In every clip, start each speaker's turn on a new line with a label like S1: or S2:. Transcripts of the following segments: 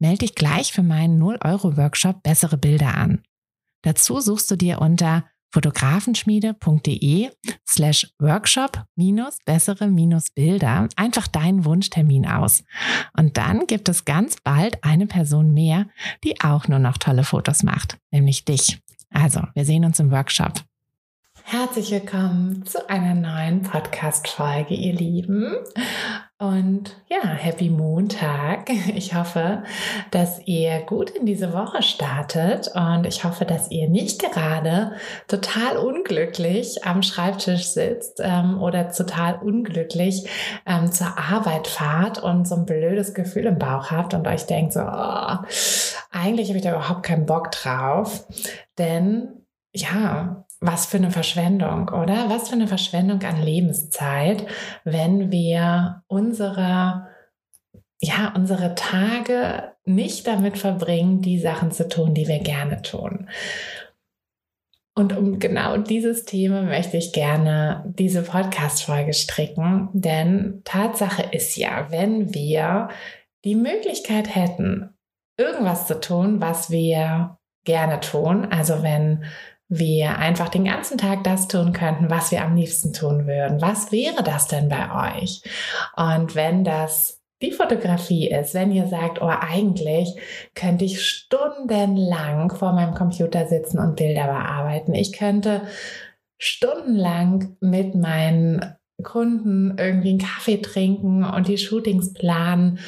S1: Melde dich gleich für meinen 0-Euro-Workshop Bessere Bilder an. Dazu suchst du dir unter fotografenschmiede.de slash workshop minus bessere minus Bilder einfach deinen Wunschtermin aus. Und dann gibt es ganz bald eine Person mehr, die auch nur noch tolle Fotos macht, nämlich dich. Also, wir sehen uns im Workshop. Herzlich willkommen zu einer neuen Podcast-Folge, ihr Lieben. Und ja, Happy Montag. Ich hoffe, dass ihr gut in diese Woche startet und ich hoffe, dass ihr nicht gerade total unglücklich am Schreibtisch sitzt ähm, oder total unglücklich ähm, zur Arbeit fahrt und so ein blödes Gefühl im Bauch habt und euch denkt so, oh, eigentlich habe ich da überhaupt keinen Bock drauf. Denn ja, was für eine Verschwendung, oder? Was für eine Verschwendung an Lebenszeit, wenn wir unsere, ja, unsere Tage nicht damit verbringen, die Sachen zu tun, die wir gerne tun. Und um genau dieses Thema möchte ich gerne diese Podcast-Folge stricken, denn Tatsache ist ja, wenn wir die Möglichkeit hätten, irgendwas zu tun, was wir gerne tun, also wenn wir einfach den ganzen Tag das tun könnten, was wir am liebsten tun würden. Was wäre das denn bei euch? Und wenn das die Fotografie ist, wenn ihr sagt, oh, eigentlich könnte ich stundenlang vor meinem Computer sitzen und Bilder bearbeiten. Ich könnte stundenlang mit meinen Kunden irgendwie einen Kaffee trinken und die Shootings planen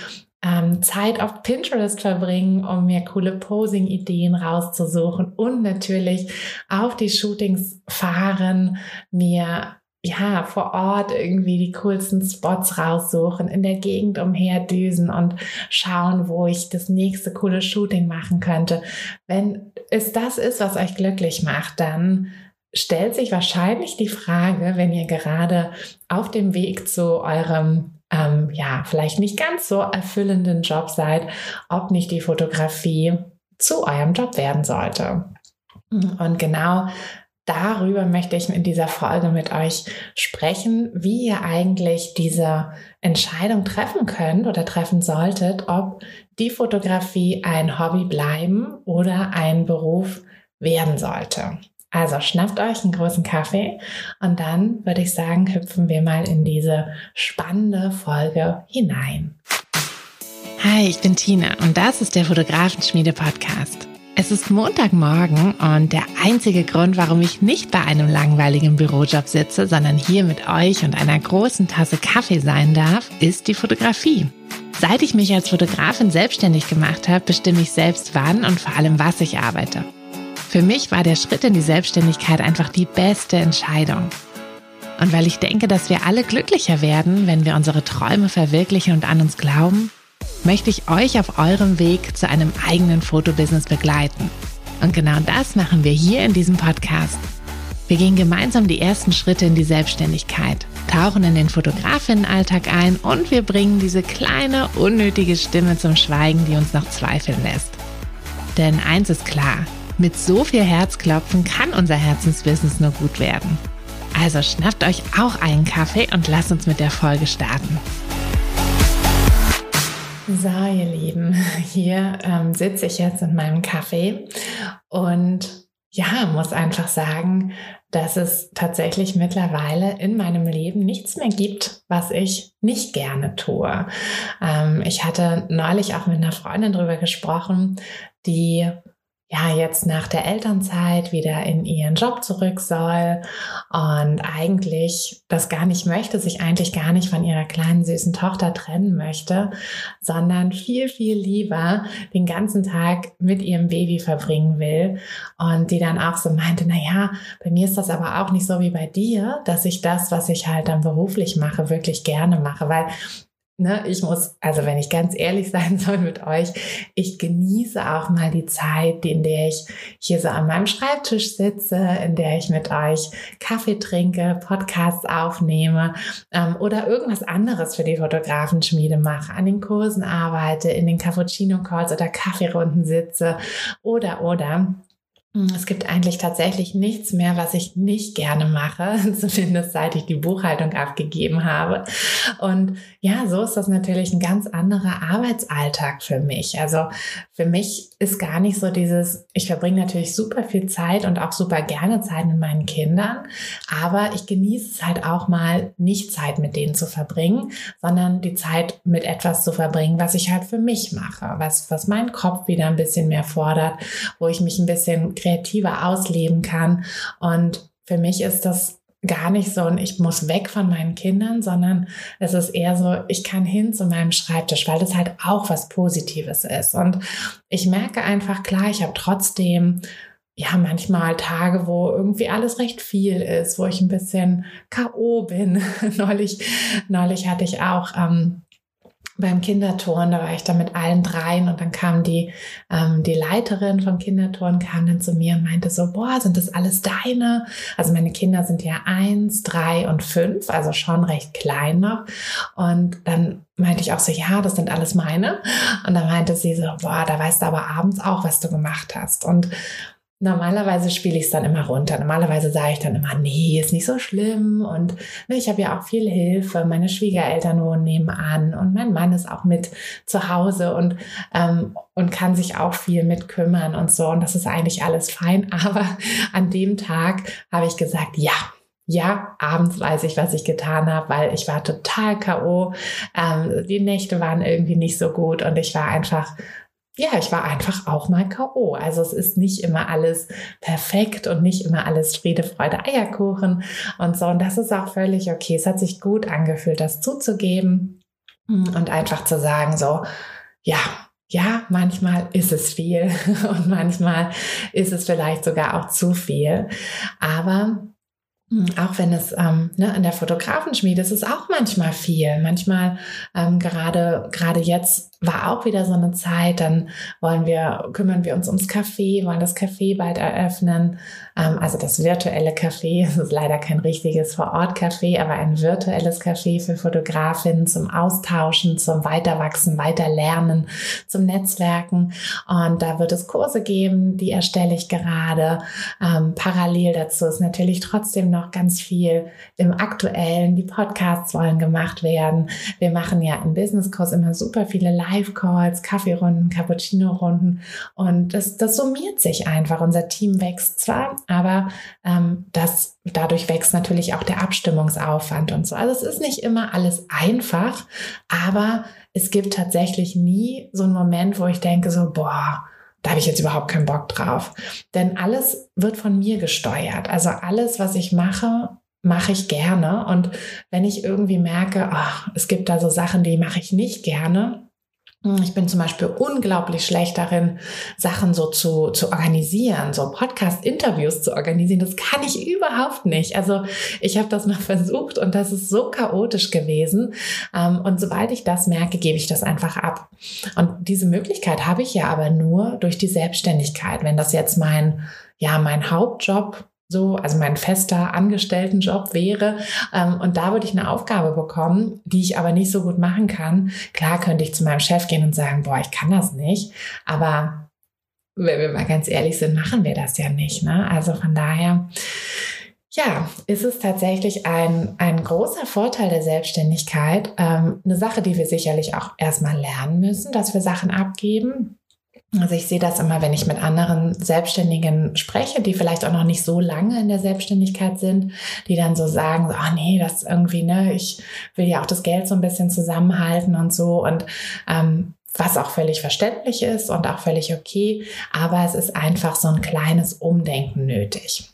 S1: ähm, Zeit auf Pinterest verbringen, um mir coole Posing-Ideen rauszusuchen und natürlich auf die Shootings fahren, mir ja, vor Ort irgendwie die coolsten Spots raussuchen, in der Gegend umherdüsen und schauen, wo ich das nächste coole Shooting machen könnte. Wenn es das ist, was euch glücklich macht, dann stellt sich wahrscheinlich die Frage, wenn ihr gerade auf dem Weg zu eurem ähm, ja, vielleicht nicht ganz so erfüllenden Job seid, ob nicht die Fotografie zu eurem Job werden sollte. Und genau darüber möchte ich in dieser Folge mit euch sprechen, wie ihr eigentlich diese Entscheidung treffen könnt oder treffen solltet, ob die Fotografie ein Hobby bleiben oder ein Beruf werden sollte. Also schnappt euch einen großen Kaffee und dann würde ich sagen, hüpfen wir mal in diese spannende Folge hinein. Hi, ich bin Tina und das ist der Fotografenschmiede Podcast. Es ist Montagmorgen und der einzige Grund, warum ich nicht bei einem langweiligen Bürojob sitze, sondern hier mit euch und einer großen Tasse Kaffee sein darf, ist die Fotografie. Seit ich mich als Fotografin selbstständig gemacht habe, bestimme ich selbst wann und vor allem was ich arbeite. Für mich war der Schritt in die Selbstständigkeit einfach die beste Entscheidung. Und weil ich denke, dass wir alle glücklicher werden, wenn wir unsere Träume verwirklichen und an uns glauben, möchte ich euch auf eurem Weg zu einem eigenen Fotobusiness begleiten. Und genau das machen wir hier in diesem Podcast. Wir gehen gemeinsam die ersten Schritte in die Selbstständigkeit, tauchen in den Fotografinnenalltag ein und wir bringen diese kleine, unnötige Stimme zum Schweigen, die uns noch zweifeln lässt. Denn eins ist klar, mit so viel Herzklopfen kann unser Herzensbusiness nur gut werden. Also schnappt euch auch einen Kaffee und lasst uns mit der Folge starten. So, ihr Lieben, hier ähm, sitze ich jetzt in meinem Kaffee und ja, muss einfach sagen, dass es tatsächlich mittlerweile in meinem Leben nichts mehr gibt, was ich nicht gerne tue. Ähm, ich hatte neulich auch mit einer Freundin drüber gesprochen, die ja jetzt nach der Elternzeit wieder in ihren Job zurück soll und eigentlich das gar nicht möchte, sich eigentlich gar nicht von ihrer kleinen süßen Tochter trennen möchte, sondern viel, viel lieber den ganzen Tag mit ihrem Baby verbringen will. Und die dann auch so meinte, na ja, bei mir ist das aber auch nicht so wie bei dir, dass ich das, was ich halt dann beruflich mache, wirklich gerne mache, weil ne, ich muss, also wenn ich ganz ehrlich sein soll mit euch, ich genieße auch mal die Zeit, in der ich hier so an meinem Schreibtisch sitze, in der ich mit euch Kaffee trinke, Podcasts aufnehme ähm, oder irgendwas anderes für die Fotografenschmiede mache, an den Kursen arbeite, in den Cappuccino-Calls oder Kaffeerunden sitze oder oder. Es gibt eigentlich tatsächlich nichts mehr, was ich nicht gerne mache, zumindest seit ich die Buchhaltung abgegeben habe. Und ja, so ist das natürlich ein ganz anderer Arbeitsalltag für mich. Also für mich ist gar nicht so dieses, ich verbringe natürlich super viel Zeit und auch super gerne Zeit mit meinen Kindern, aber ich genieße es halt auch mal nicht Zeit mit denen zu verbringen, sondern die Zeit mit etwas zu verbringen, was ich halt für mich mache, was, was meinen Kopf wieder ein bisschen mehr fordert, wo ich mich ein bisschen kreativer ausleben kann. Und für mich ist das gar nicht so und ich muss weg von meinen Kindern, sondern es ist eher so, ich kann hin zu meinem Schreibtisch, weil das halt auch was Positives ist. Und ich merke einfach, klar, ich habe trotzdem ja, manchmal Tage, wo irgendwie alles recht viel ist, wo ich ein bisschen K.O. bin. neulich, neulich hatte ich auch ähm, beim Kinderturnen, da war ich dann mit allen dreien und dann kam die, ähm, die Leiterin vom Kinderturnen, kam dann zu mir und meinte so, boah, sind das alles deine? Also meine Kinder sind ja eins, drei und fünf, also schon recht klein noch. Und dann meinte ich auch so, ja, das sind alles meine. Und dann meinte sie so, boah, da weißt du aber abends auch, was du gemacht hast. Und Normalerweise spiele ich es dann immer runter. Normalerweise sage ich dann immer, nee, ist nicht so schlimm. Und ne, ich habe ja auch viel Hilfe. Meine Schwiegereltern wohnen nebenan und mein Mann ist auch mit zu Hause und, ähm, und kann sich auch viel mit kümmern und so. Und das ist eigentlich alles fein. Aber an dem Tag habe ich gesagt, ja, ja, abends weiß ich, was ich getan habe, weil ich war total K.O. Ähm, die Nächte waren irgendwie nicht so gut und ich war einfach ja, ich war einfach auch mal K.O. Also es ist nicht immer alles perfekt und nicht immer alles Friede, Freude, Eierkuchen und so. Und das ist auch völlig okay. Es hat sich gut angefühlt, das zuzugeben und einfach zu sagen, so, ja, ja, manchmal ist es viel und manchmal ist es vielleicht sogar auch zu viel. Aber auch wenn es ähm, ne, in der Fotografenschmiede ist es auch manchmal viel. Manchmal ähm, gerade gerade jetzt war auch wieder so eine Zeit. Dann wollen wir kümmern wir uns ums Café, wollen das Café bald eröffnen. Ähm, also das virtuelle Café. Es ist leider kein richtiges Vor-Ort-Café, aber ein virtuelles Café für Fotografinnen zum Austauschen, zum Weiterwachsen, Weiterlernen, zum Netzwerken. Und da wird es Kurse geben, die erstelle ich gerade. Ähm, parallel dazu ist natürlich trotzdem noch ganz viel im Aktuellen. Die Podcasts wollen gemacht werden. Wir machen ja im Business-Kurs immer super viele Live-Calls, Kaffeerunden, Cappuccino-Runden. Und das, das summiert sich einfach. Unser Team wächst zwar, aber ähm, das, dadurch wächst natürlich auch der Abstimmungsaufwand und so. Also es ist nicht immer alles einfach, aber es gibt tatsächlich nie so einen Moment, wo ich denke so, boah, da habe ich jetzt überhaupt keinen Bock drauf. Denn alles wird von mir gesteuert. Also alles, was ich mache, mache ich gerne. Und wenn ich irgendwie merke, ach, es gibt da so Sachen, die mache ich nicht gerne, ich bin zum Beispiel unglaublich schlecht darin, Sachen so zu, zu organisieren, so Podcast-Interviews zu organisieren. Das kann ich überhaupt nicht. Also ich habe das mal versucht und das ist so chaotisch gewesen. Ähm, und sobald ich das merke, gebe ich das einfach ab. Und diese Möglichkeit habe ich ja aber nur durch die Selbstständigkeit. Wenn das jetzt mein, ja, mein Hauptjob so, also mein fester Angestelltenjob wäre. Ähm, und da würde ich eine Aufgabe bekommen, die ich aber nicht so gut machen kann. Klar könnte ich zu meinem Chef gehen und sagen, boah, ich kann das nicht. Aber wenn wir mal ganz ehrlich sind, machen wir das ja nicht. Ne? Also von daher, ja, ist es tatsächlich ein, ein großer Vorteil der Selbstständigkeit. Ähm, eine Sache, die wir sicherlich auch erstmal lernen müssen, dass wir Sachen abgeben also ich sehe das immer, wenn ich mit anderen Selbstständigen spreche, die vielleicht auch noch nicht so lange in der Selbstständigkeit sind, die dann so sagen, ah oh nee, das irgendwie, ne, ich will ja auch das Geld so ein bisschen zusammenhalten und so und ähm, was auch völlig verständlich ist und auch völlig okay, aber es ist einfach so ein kleines Umdenken nötig.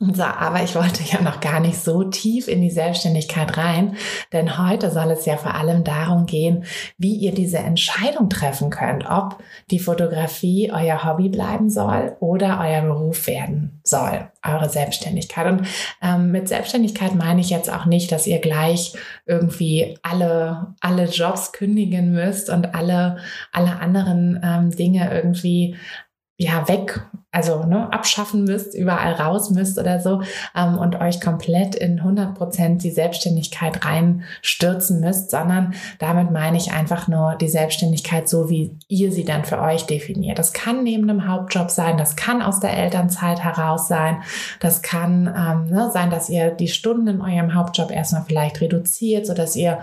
S1: So, aber ich wollte ja noch gar nicht so tief in die Selbstständigkeit rein, denn heute soll es ja vor allem darum gehen, wie ihr diese Entscheidung treffen könnt, ob die Fotografie euer Hobby bleiben soll oder euer Beruf werden soll, eure Selbstständigkeit. Und ähm, mit Selbstständigkeit meine ich jetzt auch nicht, dass ihr gleich irgendwie alle, alle Jobs kündigen müsst und alle, alle anderen ähm, Dinge irgendwie ja weg, also ne, abschaffen müsst, überall raus müsst oder so ähm, und euch komplett in 100 Prozent die Selbstständigkeit reinstürzen müsst, sondern damit meine ich einfach nur die Selbstständigkeit so, wie ihr sie dann für euch definiert. Das kann neben einem Hauptjob sein, das kann aus der Elternzeit heraus sein, das kann ähm, ne, sein, dass ihr die Stunden in eurem Hauptjob erstmal vielleicht reduziert, so dass ihr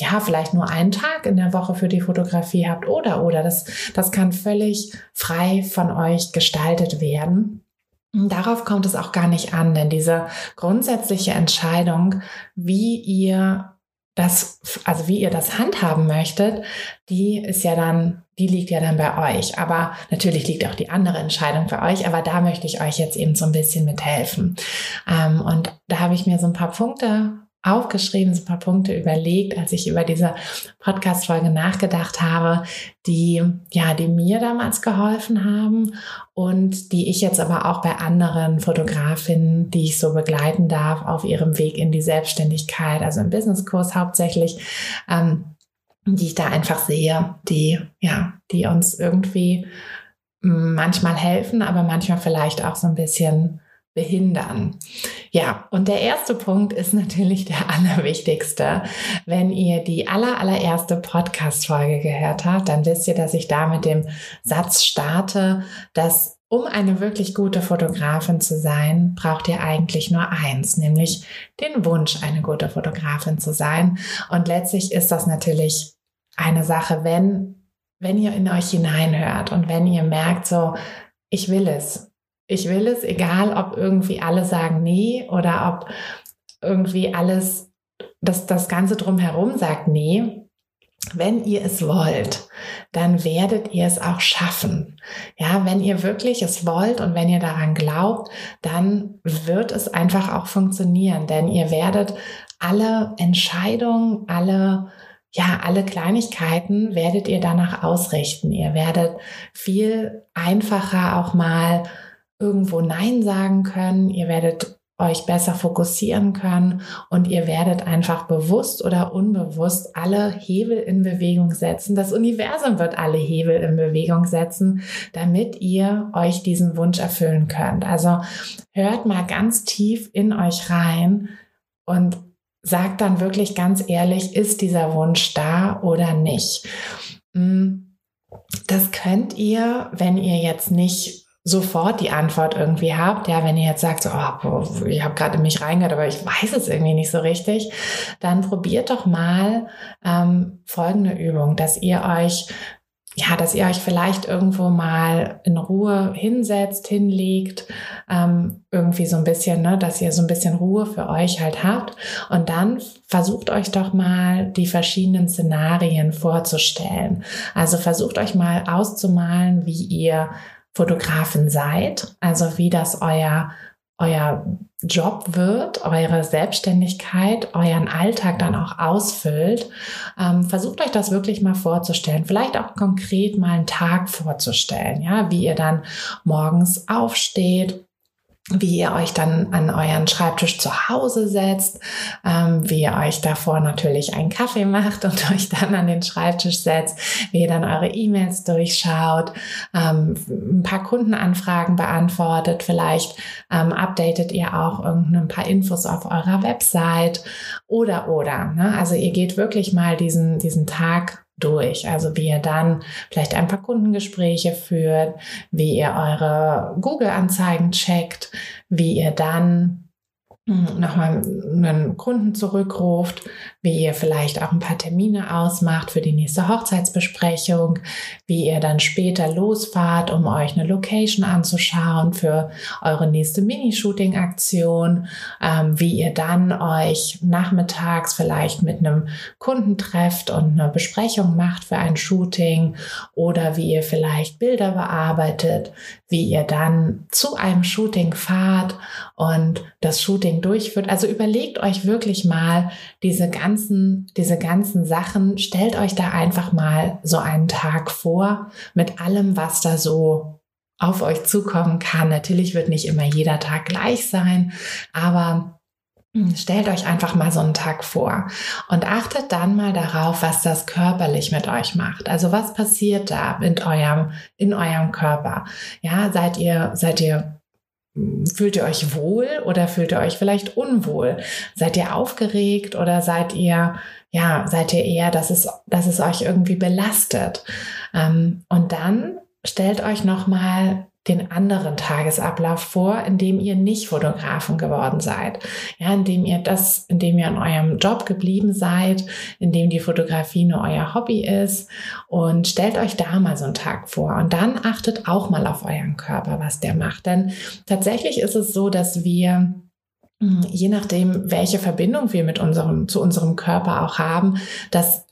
S1: ja, vielleicht nur einen Tag in der Woche für die Fotografie habt oder, oder. Das, das kann völlig frei von euch gestaltet werden. Darauf kommt es auch gar nicht an, denn diese grundsätzliche Entscheidung, wie ihr das, also wie ihr das handhaben möchtet, die ist ja dann, die liegt ja dann bei euch. Aber natürlich liegt auch die andere Entscheidung bei euch, aber da möchte ich euch jetzt eben so ein bisschen mithelfen. Ähm, und da habe ich mir so ein paar Punkte aufgeschrieben, so ein paar Punkte überlegt, als ich über diese Podcast-Folge nachgedacht habe, die, ja, die mir damals geholfen haben und die ich jetzt aber auch bei anderen Fotografinnen, die ich so begleiten darf, auf ihrem Weg in die Selbstständigkeit, also im Businesskurs hauptsächlich, ähm, die ich da einfach sehe, die, ja, die uns irgendwie manchmal helfen, aber manchmal vielleicht auch so ein bisschen behindern. Ja, und der erste Punkt ist natürlich der allerwichtigste. Wenn ihr die aller, allererste Podcast-Folge gehört habt, dann wisst ihr, dass ich da mit dem Satz starte, dass um eine wirklich gute Fotografin zu sein, braucht ihr eigentlich nur eins, nämlich den Wunsch, eine gute Fotografin zu sein. Und letztlich ist das natürlich eine Sache, wenn, wenn ihr in euch hineinhört und wenn ihr merkt, so, ich will es, ich will es, egal ob irgendwie alle sagen nee oder ob irgendwie alles, das, das Ganze drumherum sagt nee. Wenn ihr es wollt, dann werdet ihr es auch schaffen. Ja, wenn ihr wirklich es wollt und wenn ihr daran glaubt, dann wird es einfach auch funktionieren, denn ihr werdet alle Entscheidungen, alle ja, alle Kleinigkeiten werdet ihr danach ausrichten. Ihr werdet viel einfacher auch mal irgendwo Nein sagen können, ihr werdet euch besser fokussieren können und ihr werdet einfach bewusst oder unbewusst alle Hebel in Bewegung setzen. Das Universum wird alle Hebel in Bewegung setzen, damit ihr euch diesen Wunsch erfüllen könnt. Also hört mal ganz tief in euch rein und sagt dann wirklich ganz ehrlich, ist dieser Wunsch da oder nicht? Hm, das könnt ihr, wenn ihr jetzt nicht sofort die Antwort irgendwie habt, ja, wenn ihr jetzt sagt, so, oh, ich habe gerade in mich reingehört, aber ich weiß es irgendwie nicht so richtig, dann probiert doch mal ähm, folgende Übung, dass ihr euch ja, dass ihr euch vielleicht irgendwo mal in Ruhe hinsetzt, hinlegt, ähm, irgendwie so ein bisschen, ne, dass ihr so ein bisschen Ruhe für euch halt habt. Und dann versucht euch doch mal die verschiedenen Szenarien vorzustellen. Also versucht euch mal auszumalen, wie ihr Fotografin seid, also wie das euer euer Job wird, eure Selbstständigkeit, euren Alltag dann auch ausfüllt. Ähm, versucht euch das wirklich mal vorzustellen. Vielleicht auch konkret mal einen Tag vorzustellen, ja, wie ihr dann morgens aufsteht, wie ihr euch dann an euren Schreibtisch zu Hause setzt, ähm, wie ihr euch davor natürlich einen Kaffee macht und euch dann an den Schreibtisch setzt, wie ihr dann eure E-Mails durchschaut, ähm, ein paar Kundenanfragen beantwortet, vielleicht ähm, updatet ihr auch ein paar Infos auf eurer Website oder oder. Ne? Also ihr geht wirklich mal diesen, diesen Tag durch. Also wie ihr dann vielleicht ein paar Kundengespräche führt, wie ihr eure Google-Anzeigen checkt, wie ihr dann hm, nochmal einen Kunden zurückruft, wie ihr vielleicht auch ein paar Termine ausmacht für die nächste Hochzeitsbesprechung, wie ihr dann später losfahrt, um euch eine Location anzuschauen für eure nächste Mini-Shooting-Aktion, ähm, wie ihr dann euch nachmittags vielleicht mit einem Kunden trefft und eine Besprechung macht für ein Shooting oder wie ihr vielleicht Bilder bearbeitet, wie ihr dann zu einem Shooting fahrt und das Shooting durchführt. Also überlegt euch wirklich mal diese ganzen, diese ganzen Sachen. Stellt euch da einfach mal so einen Tag vor mit allem, was da so auf euch zukommen kann. Natürlich wird nicht immer jeder Tag gleich sein, aber Stellt euch einfach mal so einen Tag vor und achtet dann mal darauf, was das körperlich mit euch macht. Also was passiert da in eurem, in eurem Körper? Ja, seid ihr, seid ihr Fühlt ihr euch wohl oder fühlt ihr euch vielleicht unwohl? Seid ihr aufgeregt oder seid ihr, ja, seid ihr eher, dass es, dass es euch irgendwie belastet? Ähm, und dann stellt euch nochmal den anderen Tagesablauf vor, in dem ihr nicht Fotografen geworden seid. Ja, in dem ihr das, in dem ihr in eurem Job geblieben seid, in dem die Fotografie nur euer Hobby ist und stellt euch da mal so einen Tag vor und dann achtet auch mal auf euren Körper, was der macht. Denn tatsächlich ist es so, dass wir hm, je nachdem, welche Verbindung wir mit unserem, zu unserem Körper auch haben, das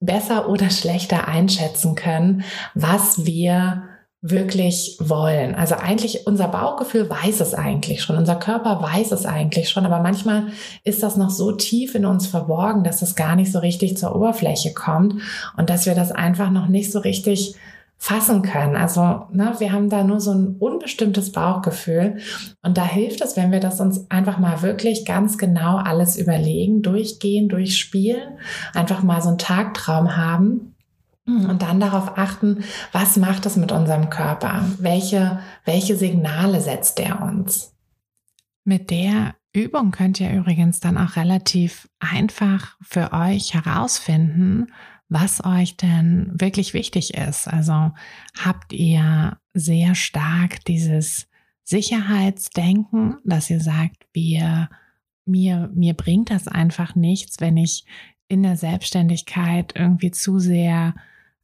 S1: besser oder schlechter einschätzen können, was wir wirklich wollen. Also eigentlich unser Bauchgefühl weiß es eigentlich schon, unser Körper weiß es eigentlich schon, aber manchmal ist das noch so tief in uns verborgen, dass es gar nicht so richtig zur Oberfläche kommt und dass wir das einfach noch nicht so richtig fassen können. Also ne, wir haben da nur so ein unbestimmtes Bauchgefühl und da hilft es, wenn wir das uns einfach mal wirklich ganz genau alles überlegen, durchgehen, durchspielen, einfach mal so einen Tagtraum haben und dann darauf achten, was macht es mit unserem Körper? Welche, welche Signale setzt der uns?
S2: Mit der Übung könnt ihr übrigens dann auch relativ einfach für euch herausfinden, was euch denn wirklich wichtig ist. Also habt ihr sehr stark dieses Sicherheitsdenken, dass ihr sagt, wir, mir, mir bringt das einfach nichts, wenn ich in der Selbstständigkeit irgendwie zu sehr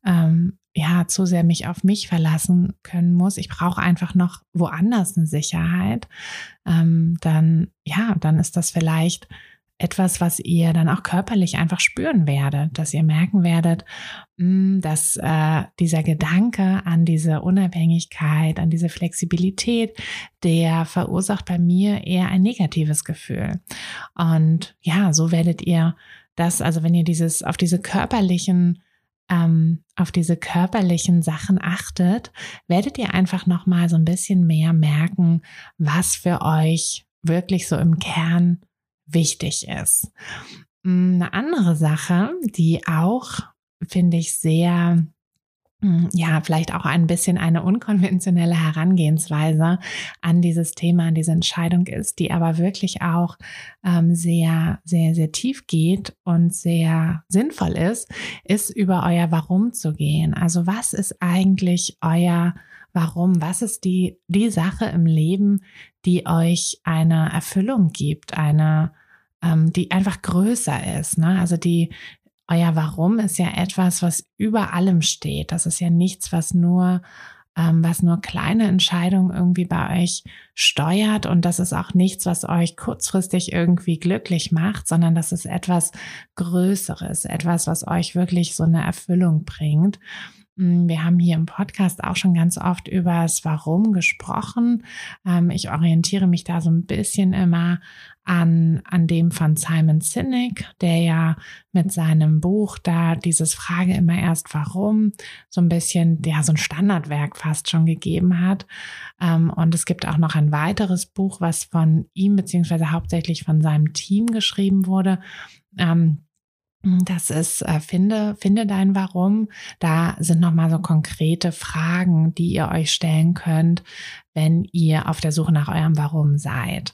S2: ähm, ja zu sehr mich auf mich verlassen können muss. Ich brauche einfach noch woanders eine Sicherheit. Ähm, dann ja, dann ist das vielleicht etwas, was ihr dann auch körperlich einfach spüren werdet, dass ihr merken werdet, mh, hm, dass äh, dieser Gedanke an diese Unabhängigkeit, an diese Flexibilität, der verursacht bei mir eher ein negatives Gefühl. Und ja, so werdet ihr das, also wenn ihr dieses auf diese körperlichen ähm, auf diese körperlichen Sachen achtet, werdet ihr einfach noch mal so ein bisschen mehr merken, was für euch wirklich so im Kern wichtig ist. Mm, eine andere Sache, die auch finde ich sehr hm, ja, vielleicht auch ein bisschen eine unkonventionelle Herangehensweise an dieses Thema, an diese Entscheidung ist, die aber wirklich auch ähm, sehr, sehr, sehr tief geht und sehr sinnvoll ist, ist über euer Warum zu gehen. Also was ist eigentlich euer Warum? Was ist die, die Sache im Leben, die euch eine Erfüllung gibt, eine, ähm, die einfach größer ist, ne? Also die, euer Warum ist ja etwas, was über allem steht. Das ist ja nichts, was nur, ähm, was nur kleine Entscheidungen irgendwie bei euch steuert. Und das ist auch nichts, was euch kurzfristig irgendwie glücklich macht, sondern das ist etwas Größeres, etwas, was euch wirklich so eine Erfüllung bringt. Mm, wir haben hier im Podcast auch schon ganz oft über das Warum gesprochen. Ähm, ich orientiere mich da so ein bisschen immer an, an dem von Simon Sinek, der ja mit seinem Buch da dieses Frage immer erst warum so ein bisschen, ja, so ein Standardwerk fast schon gegeben hat. Ähm, und es gibt auch noch ein weiteres Buch, was von ihm beziehungsweise hauptsächlich von seinem Team geschrieben wurde. Ähm, das ist äh, finde finde dein Warum. Da sind noch mal so konkrete Fragen, die ihr euch stellen könnt, wenn ihr auf der Suche nach eurem Warum seid.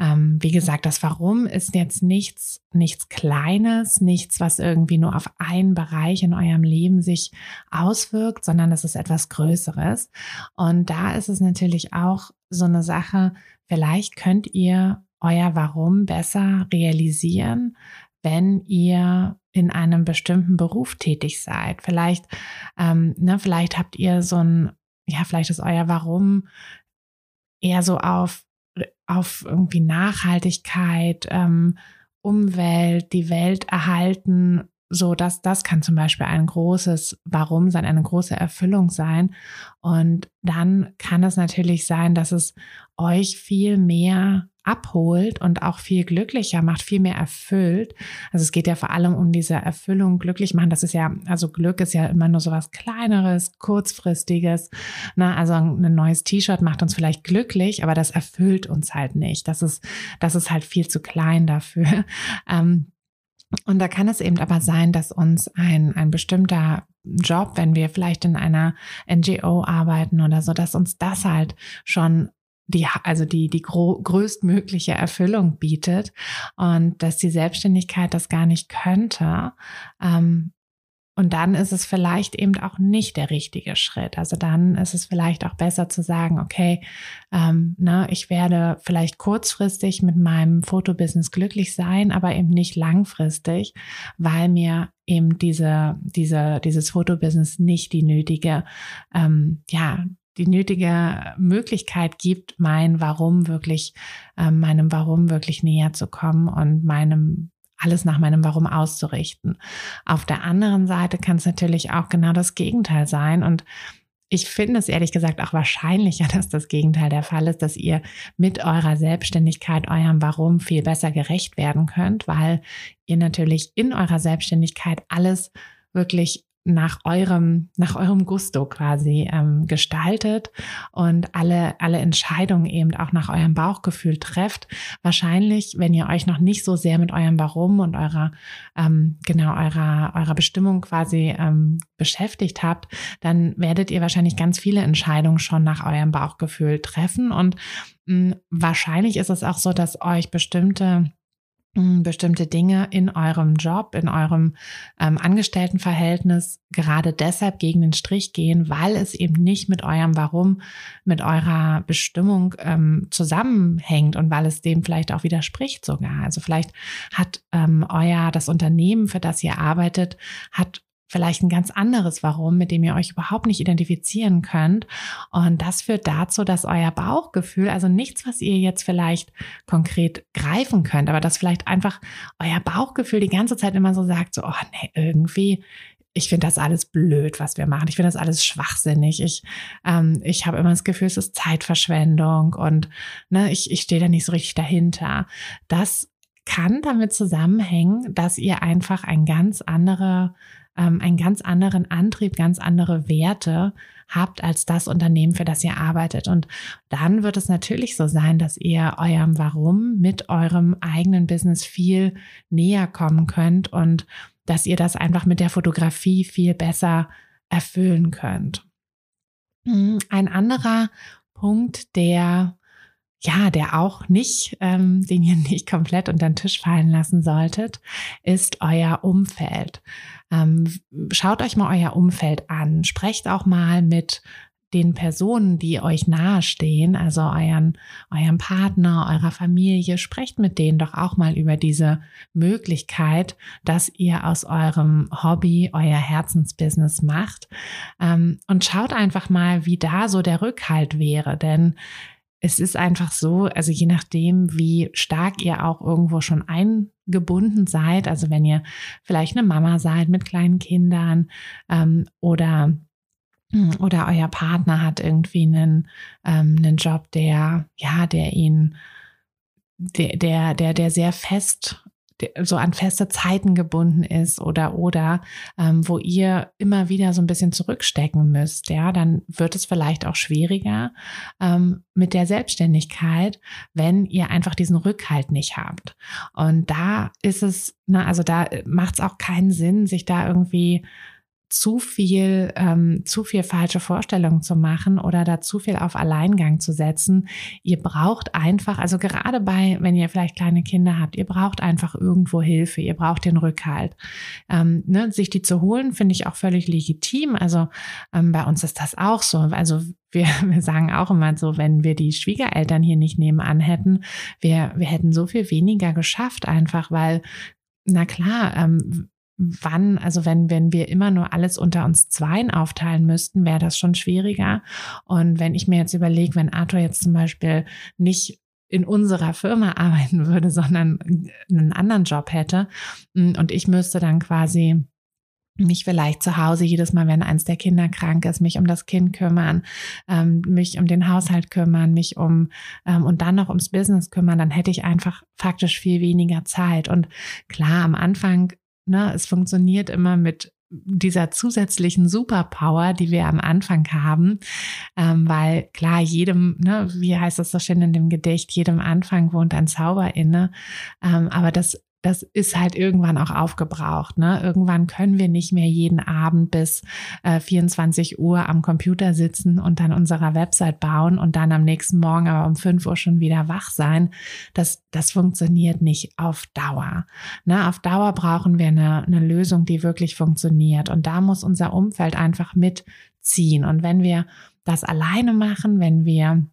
S2: Ähm, wie gesagt, das Warum ist jetzt nichts nichts Kleines, nichts, was irgendwie nur auf einen Bereich in eurem Leben sich auswirkt, sondern das ist etwas Größeres. Und da ist es natürlich auch so eine Sache. Vielleicht könnt ihr euer Warum besser realisieren, wenn ihr in einem bestimmten Beruf tätig seid. Vielleicht, ähm, ne, vielleicht habt ihr so ein, ja, vielleicht ist euer Warum eher so auf, auf irgendwie Nachhaltigkeit, ähm, Umwelt, die Welt erhalten, so dass das kann zum Beispiel ein großes Warum sein, eine große Erfüllung sein. Und dann kann es natürlich sein, dass es euch viel mehr abholt und auch viel glücklicher macht, viel mehr erfüllt. Also es geht ja vor allem um diese Erfüllung, glücklich machen. Das ist ja, also Glück ist ja immer nur so was Kleineres, Kurzfristiges. Na, also ein neues T-Shirt macht uns vielleicht glücklich, aber das erfüllt uns halt nicht. Das ist, das ist halt viel zu klein dafür. Ähm, und da kann es eben aber sein, dass uns ein, ein bestimmter Job, wenn wir vielleicht in einer NGO arbeiten oder so, dass uns das halt schon die, also die, die größtmögliche Erfüllung bietet und dass die Selbstständigkeit das gar nicht könnte. Ähm, und dann ist es vielleicht eben auch nicht der richtige Schritt. Also dann ist es vielleicht auch besser zu sagen, okay, ähm, ne, ich werde vielleicht kurzfristig mit meinem Fotobusiness glücklich sein, aber eben nicht langfristig, weil mir eben diese, diese, dieses Fotobusiness nicht die nötige, ähm, ja, die nötige Möglichkeit gibt, mein Warum wirklich, äh, meinem Warum wirklich näher zu kommen und meinem alles nach meinem Warum auszurichten. Auf der anderen Seite kann es natürlich auch genau das Gegenteil sein und ich finde es ehrlich gesagt auch wahrscheinlicher, dass das Gegenteil der Fall ist, dass ihr mit eurer Selbstständigkeit eurem Warum viel besser gerecht werden könnt, weil ihr natürlich in eurer Selbstständigkeit alles wirklich nach eurem, nach eurem Gusto quasi ähm, gestaltet und alle, alle Entscheidungen eben auch nach eurem Bauchgefühl trefft. Wahrscheinlich, wenn ihr euch noch nicht so sehr mit eurem Warum und eurer, ähm, genau, eurer, eurer Bestimmung quasi ähm, beschäftigt habt, dann werdet ihr wahrscheinlich ganz viele Entscheidungen schon nach eurem Bauchgefühl treffen und mh, wahrscheinlich ist es auch so, dass euch bestimmte bestimmte Dinge in eurem Job, in eurem ähm, Angestelltenverhältnis gerade deshalb gegen den Strich gehen, weil es eben nicht mit eurem Warum, mit eurer Bestimmung ähm, zusammenhängt und weil es dem vielleicht auch widerspricht sogar. Also vielleicht hat ähm, euer, das Unternehmen, für das ihr arbeitet, hat vielleicht ein ganz anderes Warum, mit dem ihr euch überhaupt nicht identifizieren könnt. Und das führt dazu, dass euer Bauchgefühl, also nichts, was ihr jetzt vielleicht konkret greifen könnt, aber dass vielleicht einfach euer Bauchgefühl die ganze Zeit immer so sagt, so, oh nee, irgendwie, ich finde das alles blöd, was wir machen. Ich finde das alles schwachsinnig. Ich, ähm, ich habe immer das Gefühl, es ist Zeitverschwendung und ne, ich, ich stehe da nicht so richtig dahinter. Das kann damit zusammenhängen, dass ihr einfach ein ganz andere ähm, einen ganz anderen Antrieb, ganz andere Werte habt als das Unternehmen, für das ihr arbeitet. Und dann wird es natürlich so sein, dass ihr eurem Warum mit eurem eigenen Business viel näher kommen könnt und dass ihr das einfach mit der Fotografie viel besser erfüllen könnt. Hm, ein anderer Punkt, der ja, der auch nicht, ähm, den ihr nicht komplett unter den Tisch fallen lassen solltet, ist euer Umfeld. Ähm, schaut euch mal euer Umfeld an. Sprecht auch mal mit den Personen, die euch nahestehen, also euren, eurem Partner, eurer Familie, sprecht mit denen doch auch mal über diese Möglichkeit, dass ihr aus eurem Hobby euer Herzensbusiness macht. Ähm, und schaut einfach mal, wie da so der Rückhalt wäre, denn es ist einfach so, also je nachdem, wie stark ihr auch irgendwo schon eingebunden seid, also wenn ihr vielleicht eine Mama seid mit kleinen Kindern ähm, oder hm, oder euer Partner hat irgendwie einen, ähm, einen Job, der ja, der ihn der, der, der, der sehr fest so an feste Zeiten gebunden ist oder oder ähm, wo ihr immer wieder so ein bisschen zurückstecken müsst, ja, dann wird es vielleicht auch schwieriger ähm, mit der Selbstständigkeit, wenn ihr einfach diesen Rückhalt nicht habt. Und da ist es, na, ne, also da macht es auch keinen Sinn, sich da irgendwie zu viel, ähm, zu viel falsche Vorstellungen zu machen oder da zu viel auf Alleingang zu setzen. Ihr braucht einfach, also gerade bei, wenn ihr vielleicht kleine Kinder habt, ihr braucht einfach irgendwo Hilfe, ihr braucht den Rückhalt. Ähm, ne, sich die zu holen, finde ich auch völlig legitim. Also ähm, bei uns ist das auch so. Also wir, wir sagen auch immer so, wenn wir die Schwiegereltern hier nicht nebenan hätten, wir, wir hätten so viel weniger geschafft, einfach weil na klar, ähm, wann, also wenn, wenn wir immer nur alles unter uns Zweien aufteilen müssten, wäre das schon schwieriger. Und wenn ich mir jetzt überlege, wenn Arthur jetzt zum Beispiel nicht in unserer Firma arbeiten würde, sondern einen anderen Job hätte mm, und ich müsste dann quasi mich vielleicht zu Hause jedes Mal, wenn eins der Kinder krank ist, mich um das Kind kümmern, ähm, mich um den Haushalt kümmern, mich um ähm, und dann noch ums Business kümmern, dann hätte ich einfach faktisch viel weniger Zeit. Und klar, am Anfang, ne, es funktioniert immer mit dieser zusätzlichen Superpower, die wir am Anfang haben, ähm, weil klar, jedem, ne, wie heißt das so schön in dem Gedicht, jedem Anfang wohnt ein Zauber inne, ähm, aber das das ist halt irgendwann auch aufgebraucht. Ne? Irgendwann können wir nicht mehr jeden Abend bis äh, 24 Uhr am Computer sitzen und dann unserer Website bauen und dann am nächsten Morgen aber um 5 Uhr schon wieder wach sein. Das, das funktioniert nicht auf Dauer. Ne? Auf Dauer brauchen wir eine, eine Lösung, die wirklich funktioniert. Und da muss unser Umfeld einfach mitziehen. Und wenn wir das alleine machen, wenn wir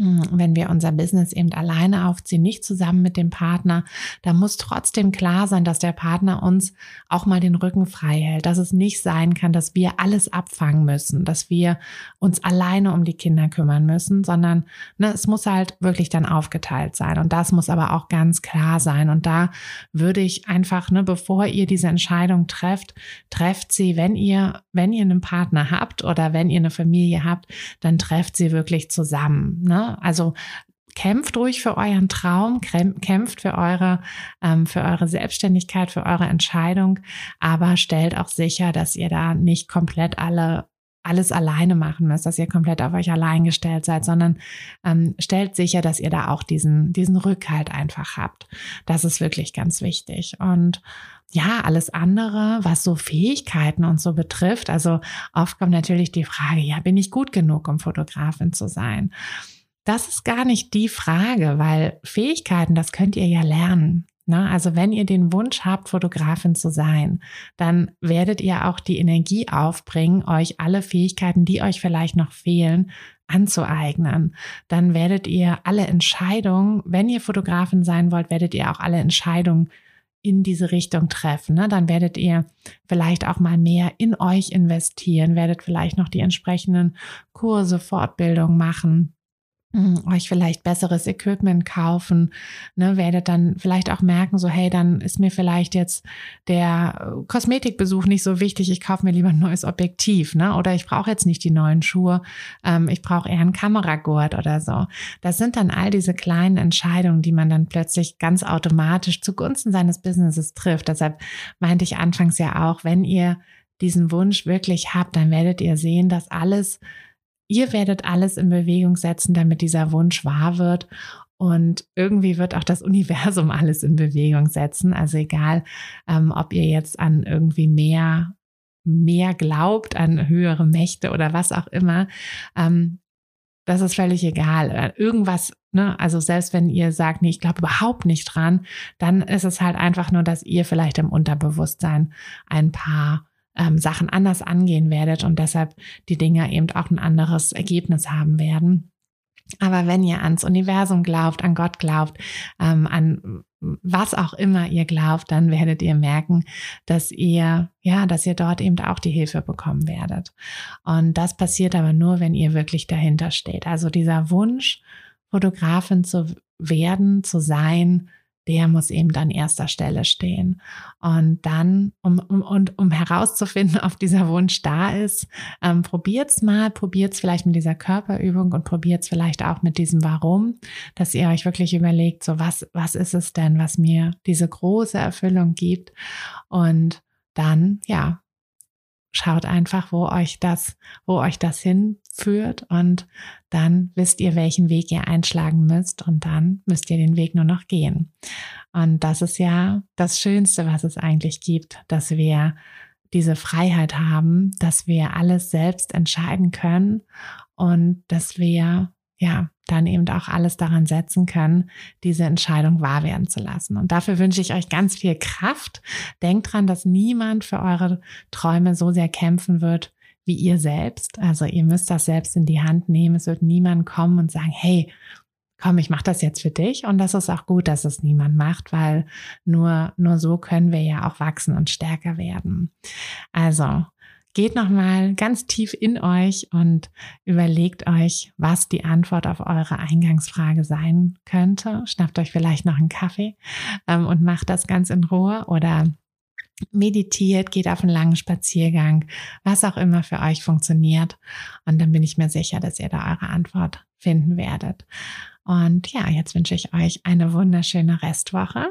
S2: wenn wir unser Business eben alleine aufziehen, nicht zusammen mit dem Partner, da muss trotzdem klar sein, dass der Partner uns auch mal den Rücken frei hält, dass es nicht sein kann, dass wir alles abfangen müssen, dass wir uns alleine um die Kinder kümmern müssen, sondern ne, es muss halt wirklich dann aufgeteilt sein und das muss aber auch ganz klar sein und da würde ich einfach, ne, bevor ihr diese Entscheidung trefft, trefft sie, wenn ihr, wenn ihr einen Partner habt oder wenn ihr eine Familie habt, dann trefft sie wirklich zusammen, ne? Also kämpft ruhig für euren Traum, kämpft für eure, ähm, für eure Selbstständigkeit, für eure Entscheidung, aber stellt auch sicher, dass ihr da nicht komplett alle alles alleine machen müsst, dass ihr komplett auf euch allein gestellt seid, sondern ähm, stellt sicher, dass ihr da auch diesen, diesen Rückhalt einfach habt. Das ist wirklich ganz wichtig. Und ja, alles andere, was so Fähigkeiten und so betrifft, also oft kommt natürlich die Frage, ja, bin ich gut genug, um Fotografin zu sein? Das ist gar nicht die Frage, weil Fähigkeiten, das könnt ihr ja lernen. Ne? Also wenn ihr den Wunsch habt, Fotografin zu sein, dann werdet ihr auch die Energie aufbringen, euch alle Fähigkeiten, die euch vielleicht noch fehlen, anzueignen. Dann werdet ihr alle Entscheidungen, wenn ihr Fotografin sein wollt, werdet ihr auch alle Entscheidungen in diese Richtung treffen. Ne? Dann werdet ihr vielleicht auch mal mehr in euch investieren, werdet vielleicht noch die entsprechenden Kurse, Fortbildung machen euch vielleicht besseres Equipment kaufen, ne, werdet dann vielleicht auch merken, so hey, dann ist mir vielleicht jetzt der äh, Kosmetikbesuch nicht so wichtig, ich kaufe mir lieber ein neues Objektiv, ne, oder ich brauche jetzt nicht die neuen Schuhe, ähm, ich brauche eher einen Kameragurt oder so. Das sind dann all diese kleinen Entscheidungen, die man dann plötzlich ganz automatisch zugunsten seines Businesses trifft. Deshalb meinte ich anfangs ja auch, wenn ihr diesen Wunsch wirklich habt, dann werdet ihr sehen, dass alles Ihr werdet alles in Bewegung setzen, damit dieser Wunsch wahr wird. Und irgendwie wird auch das Universum alles in Bewegung setzen. Also egal, ähm, ob ihr jetzt an irgendwie mehr, mehr glaubt, an höhere Mächte oder was auch immer. Ähm, das ist völlig egal. Äh, irgendwas, ne, also selbst wenn ihr sagt, nee, ich glaube überhaupt nicht dran, dann ist es halt einfach nur, dass ihr vielleicht im Unterbewusstsein ein paar ähm, Sachen anders angehen werdet und deshalb die Dinge eben auch ein anderes Ergebnis haben werden. Aber wenn ihr ans Universum glaubt, an Gott glaubt, ähm, an was auch immer ihr glaubt, dann werdet ihr merken, dass ihr, ja, dass ihr dort eben auch die Hilfe bekommen werdet. Und das passiert aber nur, wenn ihr wirklich dahinter steht. Also dieser Wunsch, Fotografin zu werden, zu sein, der muss eben an erster Stelle stehen. Und dann, um, um, und, um herauszufinden, ob dieser Wunsch da ist, ähm, probiert's mal, probiert's vielleicht mit dieser Körperübung und probiert's vielleicht auch mit diesem Warum, dass ihr euch wirklich überlegt, so was, was ist es denn, was mir diese große Erfüllung gibt? Und dann, ja, schaut einfach, wo euch das, wo euch das hinführt und dann wisst ihr, welchen Weg ihr einschlagen müsst und dann müsst ihr den Weg nur noch gehen. Und das ist ja das Schönste, was es eigentlich gibt, dass wir diese Freiheit haben, dass wir alles selbst entscheiden können und dass wir ja, dann eben auch alles daran setzen können, diese Entscheidung wahr werden zu lassen. Und dafür wünsche ich euch ganz viel Kraft. Denkt dran, dass niemand für eure Träume so sehr kämpfen wird wie ihr selbst. Also ihr müsst das selbst in die Hand nehmen. Es wird niemand kommen und sagen, hey, komm, ich mache das jetzt für dich und das ist auch gut, dass es niemand macht, weil nur, nur so können wir ja auch wachsen und stärker werden. Also, geht nochmal ganz tief in euch und überlegt euch, was die Antwort auf eure Eingangsfrage sein könnte. Schnappt euch vielleicht noch einen Kaffee ähm, und macht das ganz in Ruhe oder meditiert, geht auf einen langen Spaziergang, was auch immer für euch funktioniert. Und dann bin ich mir sicher, dass ihr da eure Antwort finden werdet. Und ja, jetzt wünsche ich euch eine wunderschöne Restwoche